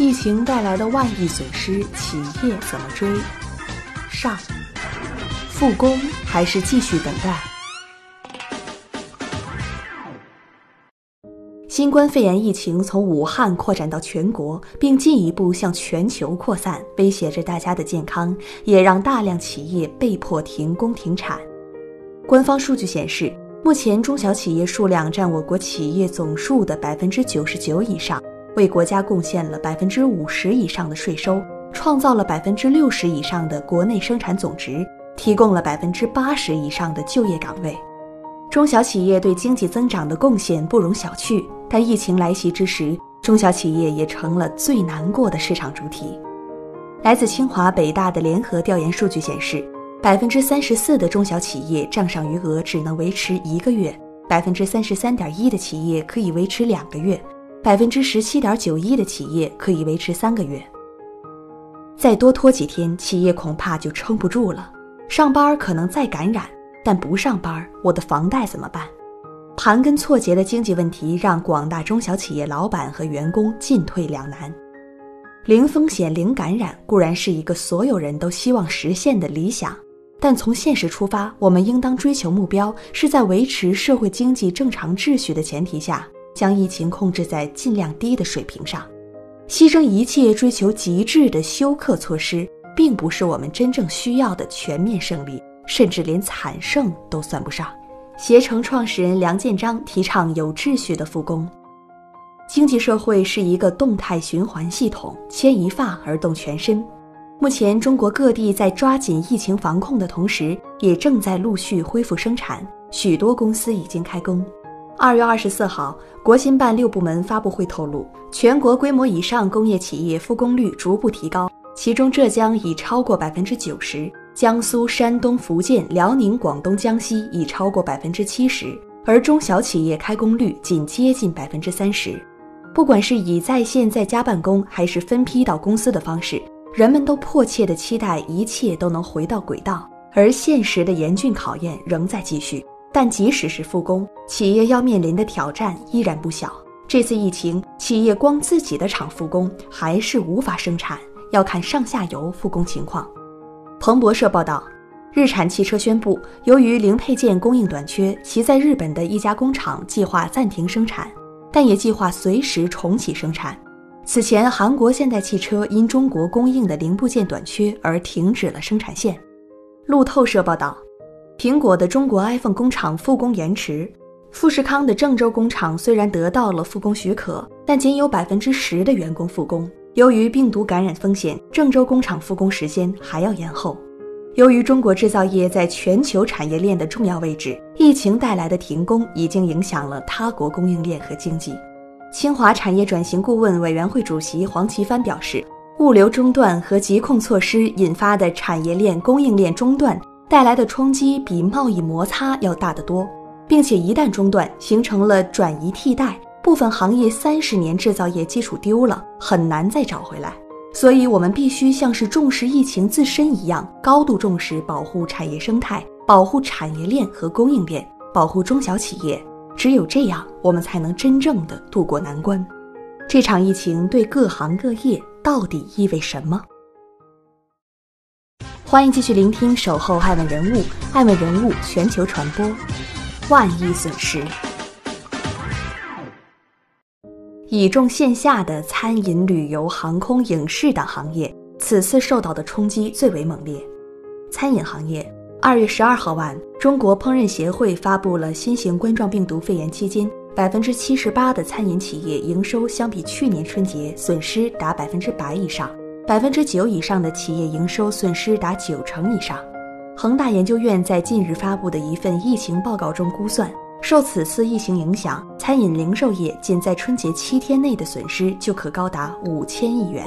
疫情带来的万亿损失，企业怎么追？上，复工还是继续等待？新冠肺炎疫情从武汉扩展到全国，并进一步向全球扩散，威胁着大家的健康，也让大量企业被迫停工停产。官方数据显示，目前中小企业数量占我国企业总数的百分之九十九以上，为国家贡献了百分之五十以上的税收，创造了百分之六十以上的国内生产总值，提供了百分之八十以上的就业岗位。中小企业对经济增长的贡献不容小觑。但疫情来袭之时，中小企业也成了最难过的市场主体。来自清华、北大的联合调研数据显示，百分之三十四的中小企业账上余额只能维持一个月，百分之三十三点一的企业可以维持两个月，百分之十七点九一的企业可以维持三个月。再多拖几天，企业恐怕就撑不住了。上班可能再感染，但不上班，我的房贷怎么办？盘根错节的经济问题让广大中小企业老板和员工进退两难。零风险、零感染固然是一个所有人都希望实现的理想，但从现实出发，我们应当追求目标是在维持社会经济正常秩序的前提下，将疫情控制在尽量低的水平上。牺牲一切追求极致的休克措施，并不是我们真正需要的全面胜利，甚至连惨胜都算不上。携程创始人梁建章提倡有秩序的复工。经济社会是一个动态循环系统，牵一发而动全身。目前，中国各地在抓紧疫情防控的同时，也正在陆续恢复生产，许多公司已经开工。二月二十四号，国新办六部门发布会透露，全国规模以上工业企业复工率逐步提高，其中浙江已超过百分之九十。江苏、山东、福建、辽宁、广东、江西已超过百分之七十，而中小企业开工率仅接近百分之三十。不管是以在线在家办公，还是分批到公司的方式，人们都迫切地期待一切都能回到轨道。而现实的严峻考验仍在继续。但即使是复工，企业要面临的挑战依然不小。这次疫情，企业光自己的厂复工还是无法生产，要看上下游复工情况。彭博社报道，日产汽车宣布，由于零配件供应短缺，其在日本的一家工厂计划暂停生产，但也计划随时重启生产。此前，韩国现代汽车因中国供应的零部件短缺而停止了生产线。路透社报道，苹果的中国 iPhone 工厂复工延迟。富士康的郑州工厂虽然得到了复工许可，但仅有百分之十的员工复工。由于病毒感染风险，郑州工厂复工时间还要延后。由于中国制造业在全球产业链的重要位置，疫情带来的停工已经影响了他国供应链和经济。清华产业转型顾问委员会主席黄奇帆表示，物流中断和疾控措施引发的产业链供应链中断带来的冲击比贸易摩擦要大得多，并且一旦中断，形成了转移替代。部分行业三十年制造业基础丢了，很难再找回来。所以，我们必须像是重视疫情自身一样，高度重视保护产业生态、保护产业链和供应链、保护中小企业。只有这样，我们才能真正的渡过难关。这场疫情对各行各业到底意味什么？欢迎继续聆听《守候爱问人物》，爱问人物全球传播，万亿损失。倚重线下的餐饮、旅游、航空、影视等行业，此次受到的冲击最为猛烈。餐饮行业，二月十二号晚，中国烹饪协会发布了新型冠状病毒肺炎期间，百分之七十八的餐饮企业营收相比去年春节损失达百分之百以上，百分之九以上的企业营收损失达九成以上。恒大研究院在近日发布的一份疫情报告中估算。受此次疫情影响，餐饮零售业仅在春节七天内的损失就可高达五千亿元。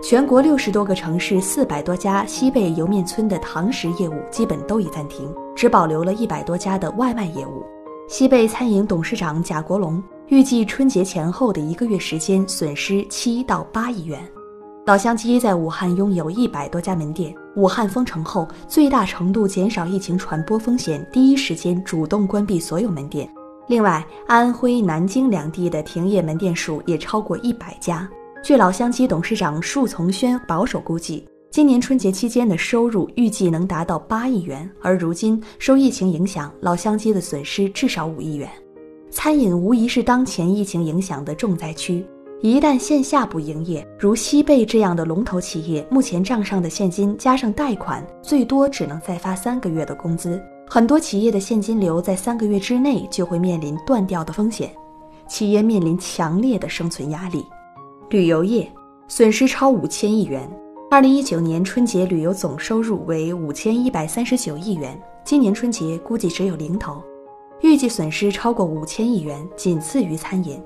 全国六十多个城市、四百多家西贝莜面村的堂食业务基本都已暂停，只保留了一百多家的外卖业务。西贝餐饮董事长贾国龙预计，春节前后的一个月时间损失七到八亿元。老乡鸡在武汉拥有一百多家门店，武汉封城后，最大程度减少疫情传播风险，第一时间主动关闭所有门店。另外，安徽、南京两地的停业门店数也超过一百家。据老乡鸡董事长束从轩保守估计，今年春节期间的收入预计能达到八亿元。而如今受疫情影响，老乡鸡的损失至少五亿元。餐饮无疑是当前疫情影响的重灾区。一旦线下不营业，如西贝这样的龙头企业，目前账上的现金加上贷款，最多只能再发三个月的工资。很多企业的现金流在三个月之内就会面临断掉的风险，企业面临强烈的生存压力。旅游业损失超五千亿元，二零一九年春节旅游总收入为五千一百三十九亿元，今年春节估计只有零头，预计损失超过五千亿元，仅次于餐饮。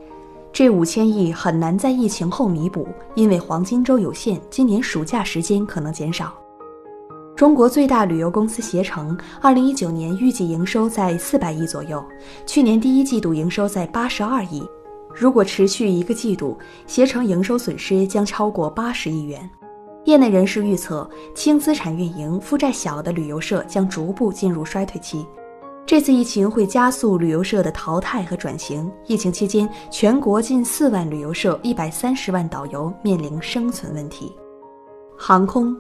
这五千亿很难在疫情后弥补，因为黄金周有限，今年暑假时间可能减少。中国最大旅游公司携程，二零一九年预计营收在四百亿左右，去年第一季度营收在八十二亿。如果持续一个季度，携程营收损失将超过八十亿元。业内人士预测，轻资产运营、负债小的旅游社将逐步进入衰退期。这次疫情会加速旅游社的淘汰和转型。疫情期间，全国近四万旅游社、一百三十万导游面临生存问题。航空，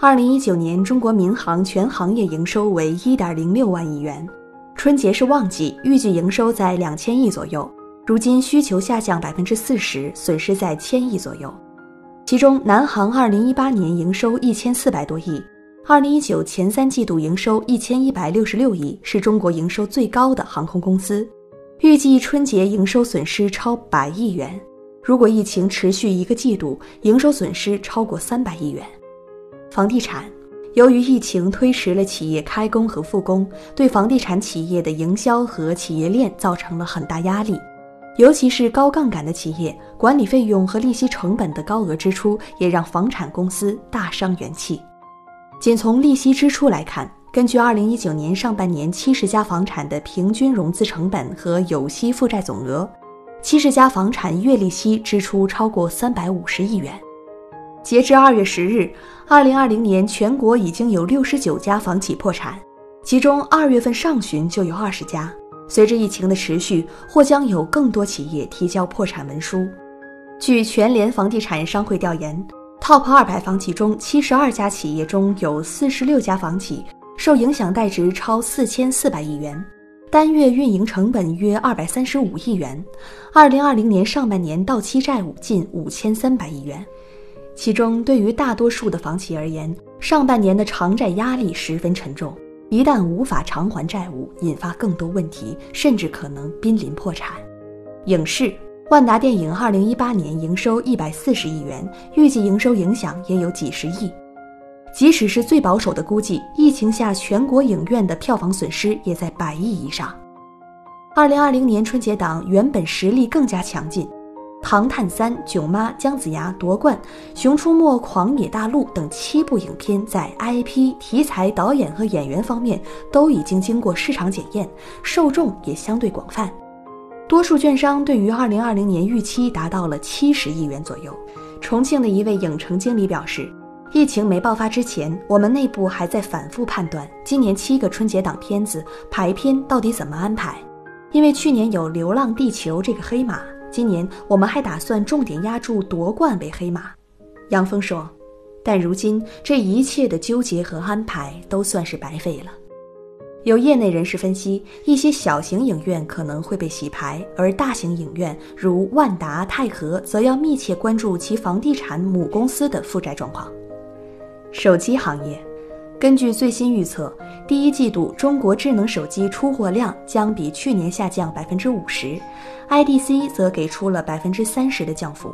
二零一九年中国民航全行业营收为一点零六万亿元，春节是旺季，预计营收在两千亿左右。如今需求下降百分之四十，损失在千亿左右。其中，南航二零一八年营收一千四百多亿，二零一九前三季度营收一千一百六十六亿，是中国营收最高的航空公司。预计春节营收损失超百亿元。如果疫情持续一个季度，营收损失超过三百亿元。房地产，由于疫情推迟了企业开工和复工，对房地产企业的营销和企业链造成了很大压力。尤其是高杠杆的企业，管理费用和利息成本的高额支出，也让房产公司大伤元气。仅从利息支出来看，根据2019年上半年70家房产的平均融资成本和有息负债总额，70家房产月利息支出超过350亿元。截至2月10日，2020年全国已经有69家房企破产，其中2月份上旬就有20家。随着疫情的持续，或将有更多企业提交破产文书。据全联房地产商会调研，Top 二百房企中，七十二家企业中有四十六家房企受影响贷值超四千四百亿元，单月运营成本约二百三十五亿元。二零二零年上半年到期债务近五千三百亿元，其中对于大多数的房企而言，上半年的偿债压力十分沉重。一旦无法偿还债务，引发更多问题，甚至可能濒临破产。影视，万达电影二零一八年营收一百四十亿元，预计营收影响也有几十亿。即使是最保守的估计，疫情下全国影院的票房损失也在百亿以上。二零二零年春节档原本实力更加强劲。《唐探三》《囧妈》《姜子牙》夺冠，《熊出没》《狂野大陆》等七部影片在 IP 题材、导演和演员方面都已经经过市场检验，受众也相对广泛。多数券商对于2020年预期达到了七十亿元左右。重庆的一位影城经理表示，疫情没爆发之前，我们内部还在反复判断今年七个春节档片子排片到底怎么安排，因为去年有《流浪地球》这个黑马。今年我们还打算重点压住夺冠为黑马，杨峰说。但如今这一切的纠结和安排都算是白费了。有业内人士分析，一些小型影院可能会被洗牌，而大型影院如万达、泰禾则要密切关注其房地产母公司的负债状况。手机行业。根据最新预测，第一季度中国智能手机出货量将比去年下降百分之五十，IDC 则给出了百分之三十的降幅。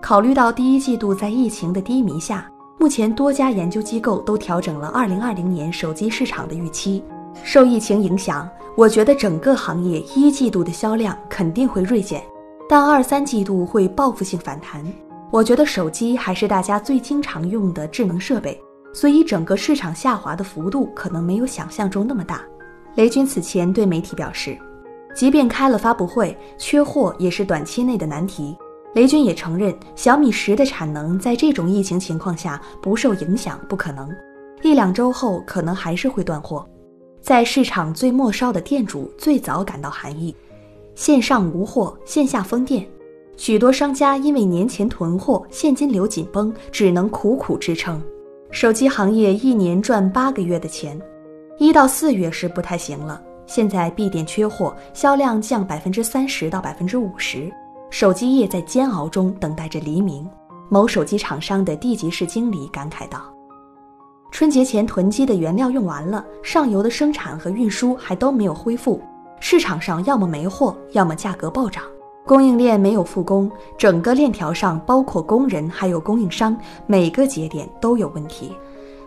考虑到第一季度在疫情的低迷下，目前多家研究机构都调整了二零二零年手机市场的预期。受疫情影响，我觉得整个行业一季度的销量肯定会锐减，但二三季度会报复性反弹。我觉得手机还是大家最经常用的智能设备，所以整个市场下滑的幅度可能没有想象中那么大。雷军此前对媒体表示，即便开了发布会，缺货也是短期内的难题。雷军也承认，小米十的产能在这种疫情情况下不受影响不可能，一两周后可能还是会断货。在市场最末梢的店主最早感到寒意，线上无货，线下封店，许多商家因为年前囤货，现金流紧绷，只能苦苦支撑。手机行业一年赚八个月的钱，一到四月是不太行了。现在闭店缺货，销量降百分之三十到百分之五十。手机业在煎熬中等待着黎明。某手机厂商的地级市经理感慨道：“春节前囤积的原料用完了，上游的生产和运输还都没有恢复，市场上要么没货，要么价格暴涨，供应链没有复工，整个链条上包括工人还有供应商，每个节点都有问题。”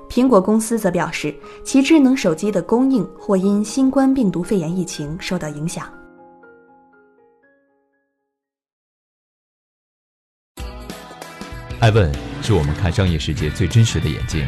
苹果公司则表示，其智能手机的供应或因新冠病毒肺炎疫情受到影响。爱问是我们看商业世界最真实的眼睛，